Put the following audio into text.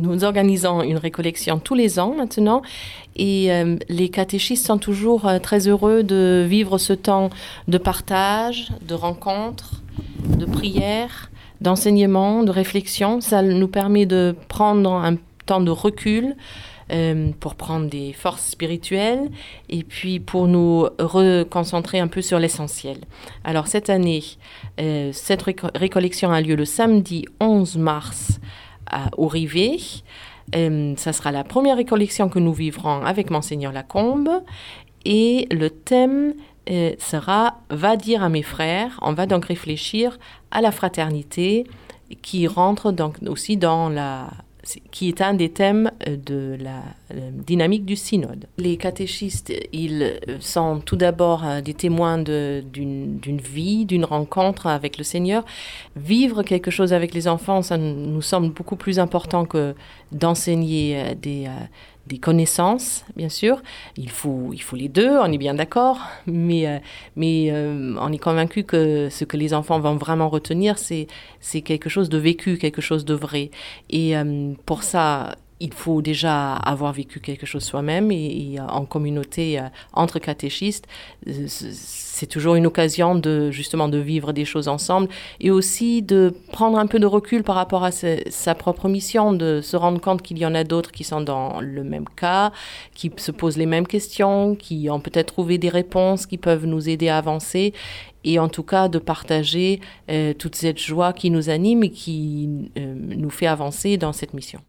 Nous organisons une récollection tous les ans maintenant et euh, les catéchistes sont toujours euh, très heureux de vivre ce temps de partage, de rencontres, de prière, d'enseignement, de réflexion. Ça nous permet de prendre un temps de recul euh, pour prendre des forces spirituelles et puis pour nous reconcentrer un peu sur l'essentiel. Alors cette année, cette récollection a lieu le samedi 11 mars au Rivet. Euh, ça sera la première récollection que nous vivrons avec Monseigneur Lacombe. Et le thème euh, sera Va dire à mes frères. On va donc réfléchir à la fraternité qui rentre donc aussi dans la qui est un des thèmes euh, de la euh, dynamique du synode. Les catéchistes, ils euh, sont tout d'abord des témoins d'une vie, d'une rencontre avec le Seigneur. Vivre quelque chose avec les enfants, ça nous semble beaucoup plus important que d'enseigner des, des connaissances, bien sûr. Il faut, il faut les deux, on est bien d'accord, mais, euh, mais euh, on est convaincu que ce que les enfants vont vraiment retenir, c'est, quelque chose de vécu, quelque chose de vrai. Et euh, pour ça, il faut déjà avoir vécu quelque chose soi-même et, en communauté entre catéchistes, c'est toujours une occasion de justement de vivre des choses ensemble et aussi de prendre un peu de recul par rapport à sa propre mission, de se rendre compte qu'il y en a d'autres qui sont dans le même cas, qui se posent les mêmes questions, qui ont peut-être trouvé des réponses qui peuvent nous aider à avancer et en tout cas de partager euh, toute cette joie qui nous anime et qui euh, nous fait avancer dans cette mission.